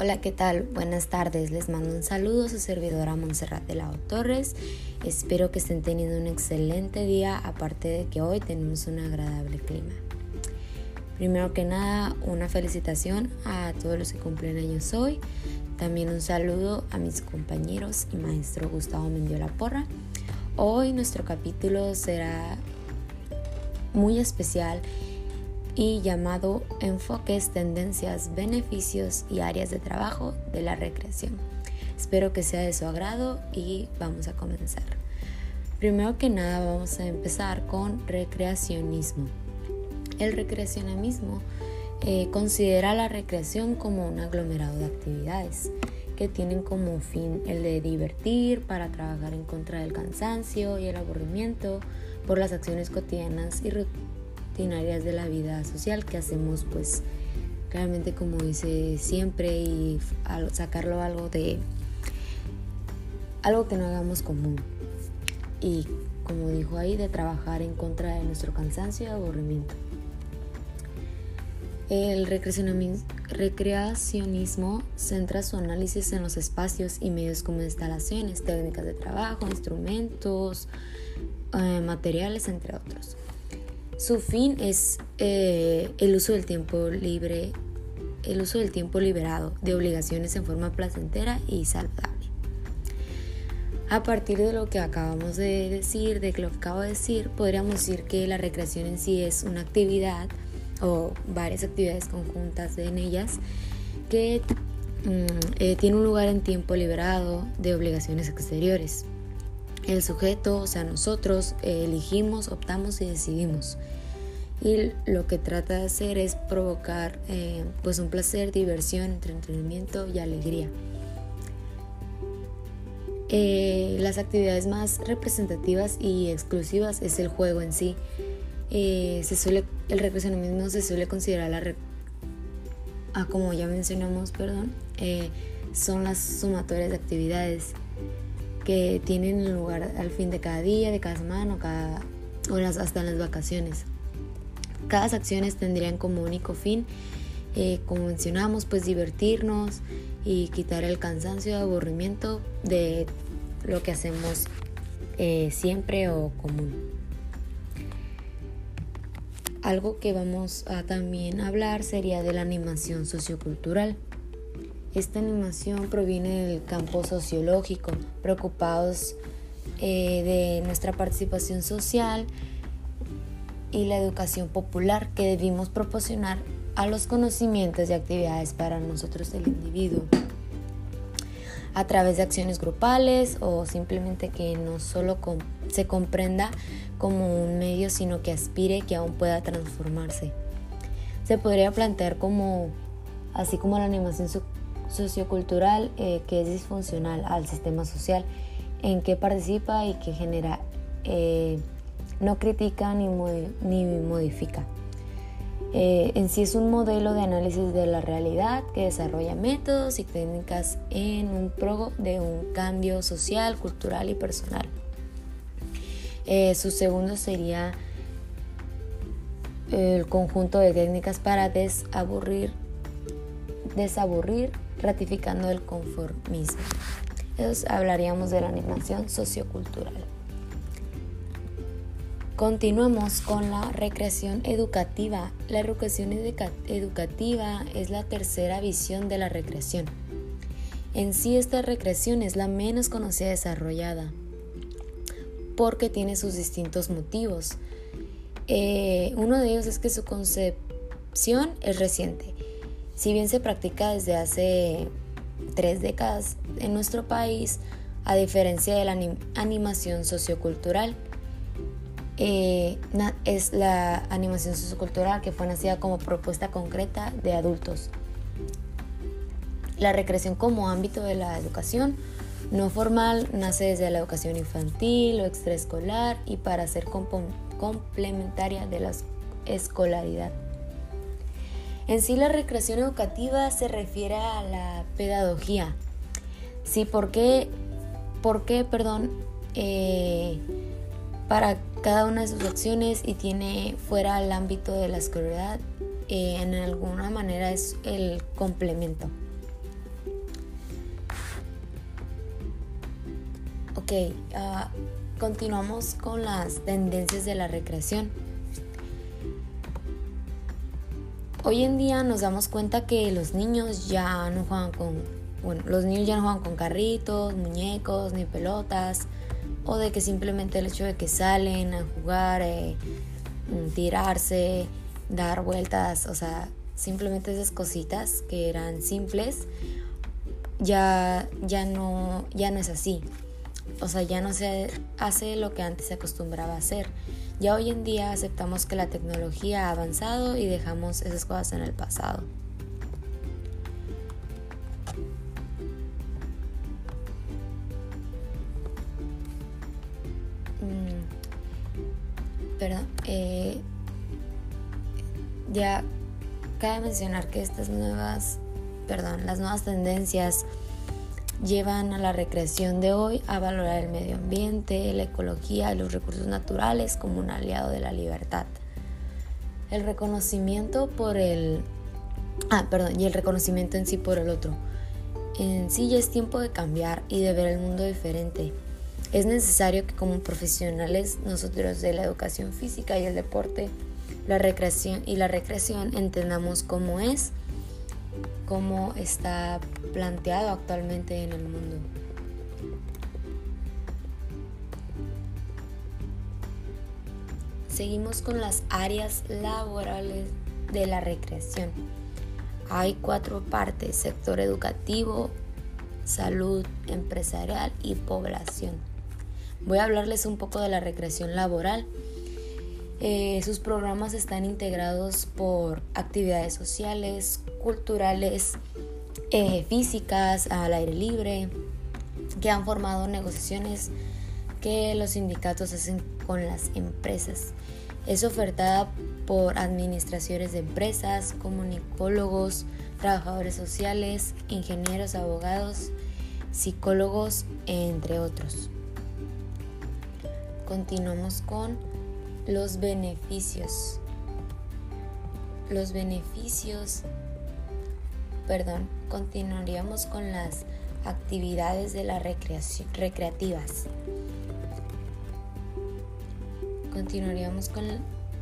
Hola, ¿qué tal? Buenas tardes. Les mando un saludo a su servidora Montserrat de la Torres. Espero que estén teniendo un excelente día, aparte de que hoy tenemos un agradable clima. Primero que nada, una felicitación a todos los que cumplen años hoy. También un saludo a mis compañeros y maestro Gustavo Mendiola Porra. Hoy nuestro capítulo será muy especial y llamado Enfoques, Tendencias, Beneficios y Áreas de Trabajo de la Recreación. Espero que sea de su agrado y vamos a comenzar. Primero que nada vamos a empezar con recreacionismo. El recreacionismo eh, considera la recreación como un aglomerado de actividades que tienen como fin el de divertir para trabajar en contra del cansancio y el aburrimiento por las acciones cotidianas y de la vida social que hacemos pues claramente como dice siempre y sacarlo algo de algo que no hagamos común y como dijo ahí de trabajar en contra de nuestro cansancio y aburrimiento el recreacionismo centra su análisis en los espacios y medios como instalaciones, técnicas de trabajo, instrumentos, eh, materiales, entre otros. Su fin es eh, el uso del tiempo libre, el uso del tiempo liberado de obligaciones en forma placentera y saludable. A partir de lo que acabamos de decir, de lo que acabo de decir, podríamos decir que la recreación en sí es una actividad o varias actividades conjuntas en ellas que mm, eh, tiene un lugar en tiempo liberado de obligaciones exteriores. El sujeto, o sea, nosotros elegimos, optamos y decidimos. Y lo que trata de hacer es provocar eh, pues un placer, diversión, entretenimiento y alegría. Eh, las actividades más representativas y exclusivas es el juego en sí. Eh, se suele, el recreacionismo se suele considerar la ah, como ya mencionamos, perdón, son las sumatorias de actividades que tienen lugar al fin de cada día, de cada semana o, cada, o hasta en las vacaciones. Cada acciones tendrían como único fin, eh, como mencionamos, pues divertirnos y quitar el cansancio y aburrimiento de lo que hacemos eh, siempre o común. Algo que vamos a también hablar sería de la animación sociocultural. Esta animación proviene del campo sociológico, preocupados eh, de nuestra participación social y la educación popular que debimos proporcionar a los conocimientos y actividades para nosotros el individuo a través de acciones grupales o simplemente que no solo se comprenda como un medio sino que aspire que aún pueda transformarse. Se podría plantear como así como la animación sociocultural eh, que es disfuncional al sistema social en que participa y que genera, eh, no critica ni, ni modifica. Eh, en sí es un modelo de análisis de la realidad que desarrolla métodos y técnicas en un pro de un cambio social, cultural y personal. su segundo sería el conjunto de técnicas para desaburrir, desaburrir ratificando el conformismo. Entonces hablaríamos de la animación sociocultural. Continuamos con la recreación educativa. La recreación educativa es la tercera visión de la recreación. En sí esta recreación es la menos conocida y desarrollada porque tiene sus distintos motivos. Eh, uno de ellos es que su concepción es reciente si bien se practica desde hace tres décadas en nuestro país, a diferencia de la animación sociocultural, eh, es la animación sociocultural que fue nacida como propuesta concreta de adultos. La recreación como ámbito de la educación no formal nace desde la educación infantil o extraescolar y para ser complementaria de la escolaridad. En sí la recreación educativa se refiere a la pedagogía. Sí, porque, perdón, eh, para cada una de sus acciones y tiene fuera el ámbito de la escolaridad, eh, en alguna manera es el complemento. Ok, ah, continuamos con las tendencias de la recreación. Hoy en día nos damos cuenta que los niños ya no juegan con, bueno, los niños ya no juegan con carritos, muñecos, ni pelotas, o de que simplemente el hecho de que salen a jugar, eh, mm, tirarse, dar vueltas, o sea, simplemente esas cositas que eran simples, ya, ya, no, ya no es así. O sea, ya no se hace lo que antes se acostumbraba a hacer. Ya hoy en día aceptamos que la tecnología ha avanzado y dejamos esas cosas en el pasado. Mm, perdón, eh, ya cabe mencionar que estas nuevas, perdón, las nuevas tendencias llevan a la recreación de hoy a valorar el medio ambiente, la ecología y los recursos naturales como un aliado de la libertad. El reconocimiento por el... Ah, perdón, y el reconocimiento en sí por el otro. En sí ya es tiempo de cambiar y de ver el mundo diferente. Es necesario que como profesionales nosotros de la educación física y el deporte, la recreación y la recreación entendamos cómo es cómo está planteado actualmente en el mundo. Seguimos con las áreas laborales de la recreación. Hay cuatro partes, sector educativo, salud, empresarial y población. Voy a hablarles un poco de la recreación laboral eh, sus programas están integrados por actividades sociales, culturales, eh, físicas, al aire libre, que han formado negociaciones que los sindicatos hacen con las empresas. Es ofertada por administraciones de empresas, comunicólogos, trabajadores sociales, ingenieros, abogados, psicólogos, entre otros. Continuamos con los beneficios. Los beneficios, perdón, continuaríamos con las actividades de la recreación, recreativas. Continuaríamos con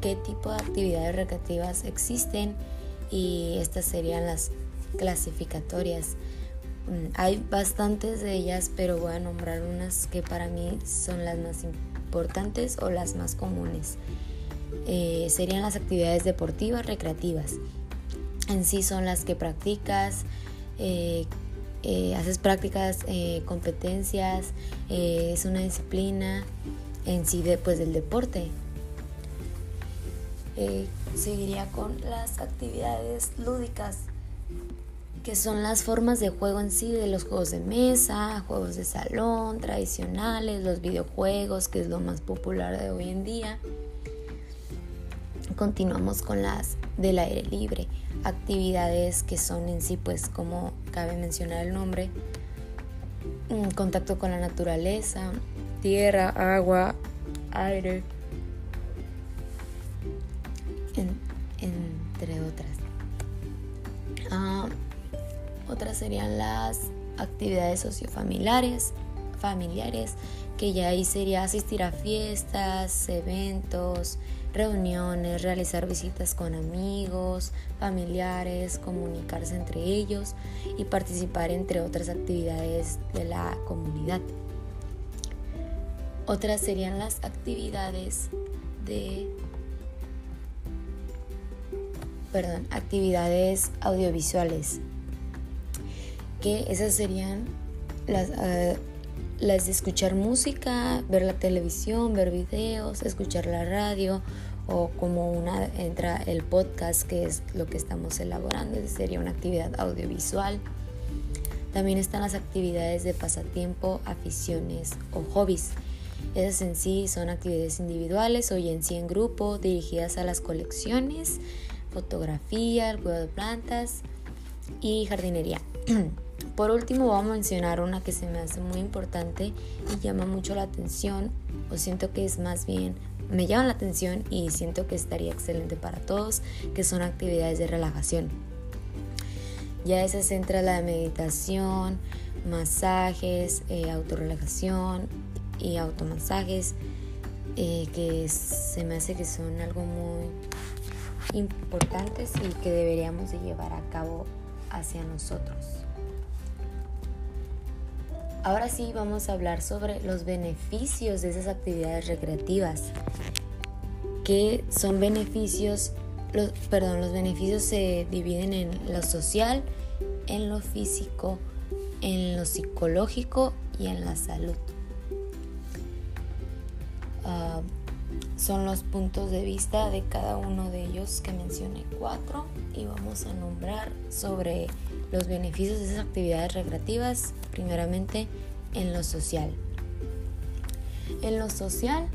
qué tipo de actividades recreativas existen y estas serían las clasificatorias. Mm, hay bastantes de ellas, pero voy a nombrar unas que para mí son las más importantes importantes o las más comunes. Eh, serían las actividades deportivas recreativas. En sí son las que practicas, eh, eh, haces prácticas, competencias, es una disciplina en sí de, pues, del deporte. seguiría con las actividades lúdicas que son las formas de juego en sí de los juegos de mesa, juegos de salón tradicionales, los videojuegos, que es lo más popular de hoy en día. Continuamos con las del aire libre, actividades que son en sí, pues como cabe mencionar el nombre, contacto con la naturaleza, tierra, agua, aire, actividades sociofamiliares, familiares, que ya ahí sería asistir a fiestas, eventos, reuniones, realizar visitas con amigos, familiares, comunicarse entre ellos y participar entre otras actividades de la comunidad. Otras serían las actividades de perdón, actividades audiovisuales que esas serían las, ah, las de escuchar música, ver la televisión, ver videos, escuchar la radio o como una entra el podcast que es lo que estamos elaborando, sería una actividad audiovisual. También están las actividades de pasatiempo, aficiones o hobbies. Esas en sí son actividades individuales o en sí en grupo dirigidas a las colecciones, fotografía, el cuidado de plantas y jardinería. Por último, voy a mencionar una que se me hace muy importante y llama mucho la atención, o siento que es más bien, me llama la atención y siento que estaría excelente para todos, que son actividades de relajación. Ya esa centra la meditación, masajes, eh, autorrelajación, y automasajes eh, que se me hace que son algo muy importantes y que deberíamos de llevar a cabo hacia nosotros. Ahora sí vamos a hablar sobre los beneficios de esas actividades recreativas. ¿Qué son beneficios? Los, perdón, los beneficios se dividen en lo social, en lo físico, en lo psicológico y en la salud. Ah, son los puntos de vista de cada uno de ellos que mencioné cuatro y vamos a nombrar sobre los beneficios de esas actividades recreativas primeramente en lo social. En lo social,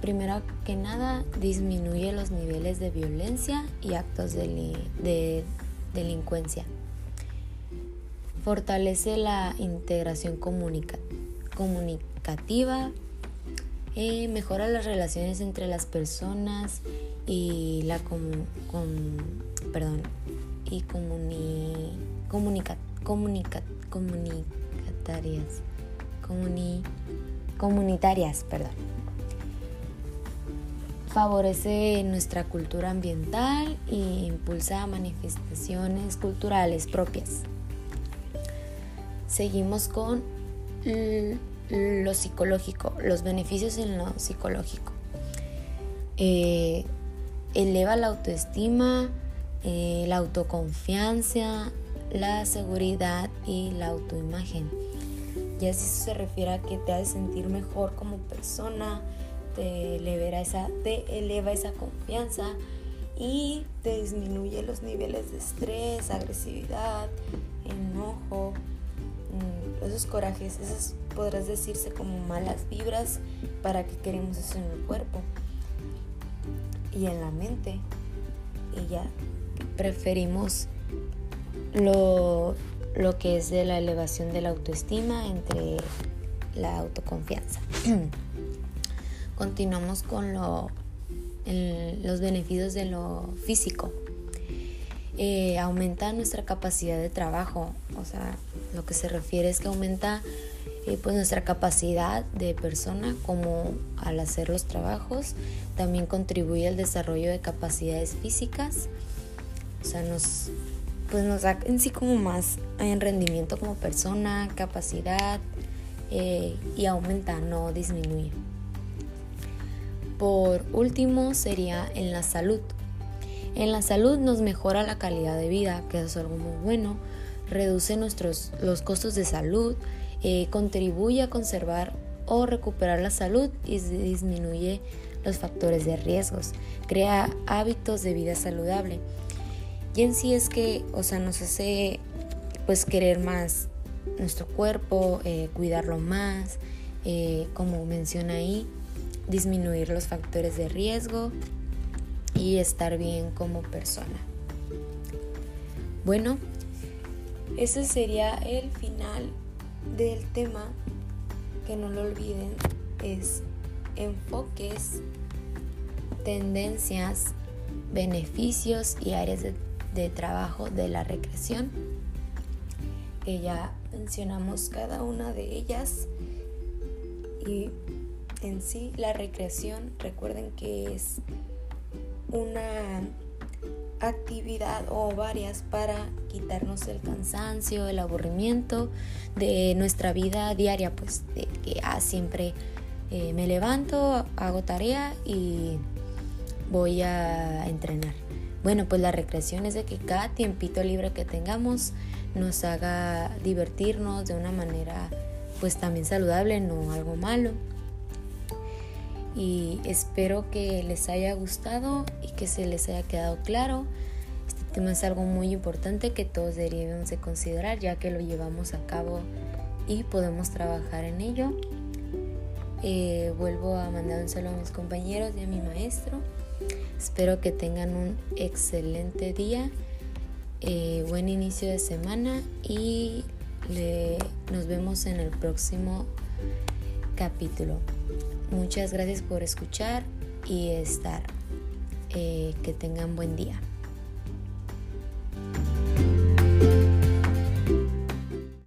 primero que nada, disminuye los niveles de violencia y actos de delincuencia. Fortalece la integración comunicativa, eh, mejora las relaciones entre las personas y la perdón, y comuni, comunica, comunica, comunicatarias, comuni, comunitarias, perdón. Favorece nuestra cultura ambiental e impulsa manifestaciones culturales propias. Seguimos con lo psicológico, los beneficios en lo psicológico. Eh, eleva la autoestima, eh, la autoconfianza, la seguridad y la autoimagen. Si eso se refiere a que te hace sentir mejor como persona, te eleva esa, te eleva esa confianza y te disminuye los niveles de estrés, agresividad, enojo, mm, esos corajes, esas podrás decirse como malas vibras para que queremos eso en el cuerpo y en la mente. Y ya preferimos lo, lo que es de la elevación de la autoestima entre la autoconfianza. Continuamos con lo, los beneficios de lo físico. Eh, aumenta nuestra capacidad de trabajo, o sea, lo que se refiere es que aumenta eh, pues nuestra capacidad de persona como al hacer los trabajos también contribuye al desarrollo de capacidades físicas o sea nos pues nos da en sí como más en rendimiento como persona capacidad eh, y aumenta no disminuye por último sería en la salud en la salud nos mejora la calidad de vida que es algo muy bueno reduce nuestros los costos de salud eh, contribuye a conservar o recuperar la salud y disminuye los factores de riesgos, crea hábitos de vida saludable. Y en sí es que, o sea, nos hace pues querer más nuestro cuerpo, eh, cuidarlo más, eh, como menciona ahí, disminuir los factores de riesgo y estar bien como persona. Bueno, ese sería el final del tema, que no lo olviden, es enfoques, tendencias, beneficios y áreas de, de trabajo de la recreación, que ya mencionamos cada una de ellas. Y en sí la recreación, recuerden que es una actividad o varias para quitarnos el cansancio, el aburrimiento de nuestra vida diaria, pues de que ah, siempre eh, me levanto, hago tarea y voy a entrenar. Bueno, pues la recreación es de que cada tiempito libre que tengamos nos haga divertirnos de una manera pues también saludable, no algo malo y espero que les haya gustado y que se les haya quedado claro. Este tema es algo muy importante que todos deberíamos de considerar ya que lo llevamos a cabo y podemos trabajar en ello. Eh, vuelvo a mandar un saludo a mis compañeros y a mi maestro. Espero que tengan un excelente día, eh, buen inicio de semana y nos vemos en el próximo capítulo. Muchas gracias por escuchar y estar. Eh, que tengan buen día.